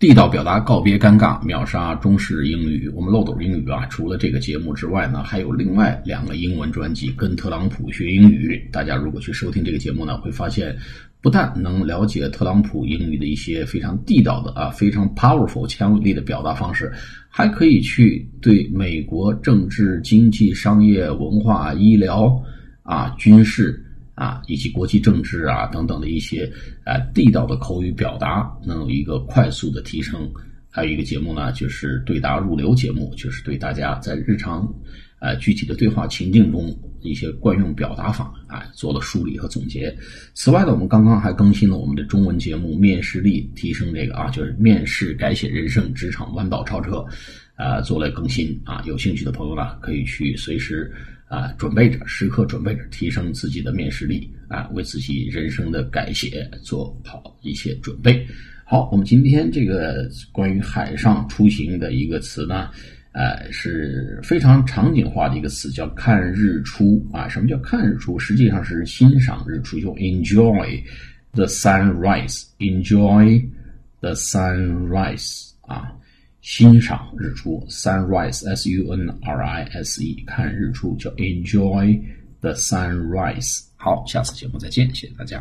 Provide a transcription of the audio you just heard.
地道表达告别尴尬，秒杀中式英语。我们漏斗英语啊，除了这个节目之外呢，还有另外两个英文专辑，跟特朗普学英语。大家如果去收听这个节目呢，会发现不但能了解特朗普英语的一些非常地道的啊，非常 powerful 强有力的表达方式，还可以去对美国政治、经济、商业、文化、医疗啊、军事。啊，以及国际政治啊等等的一些啊地道的口语表达，能有一个快速的提升。还有一个节目呢，就是对答入流节目，就是对大家在日常啊具体的对话情境中一些惯用表达法啊做了梳理和总结。此外呢，我们刚刚还更新了我们的中文节目《面试力提升》这个啊，就是面试改写人生，职场弯道超车，啊做了更新啊。有兴趣的朋友呢，可以去随时。啊，准备着，时刻准备着，提升自己的面试力啊，为自己人生的改写做好一些准备。好，我们今天这个关于海上出行的一个词呢，呃，是非常场景化的一个词，叫看日出啊。什么叫看日出？实际上是欣赏日出，就 enjoy the sunrise，enjoy the sunrise 啊。欣赏日出，sunrise，s u n r i s e，看日出叫 enjoy the sunrise。好，下次节目再见，谢谢大家。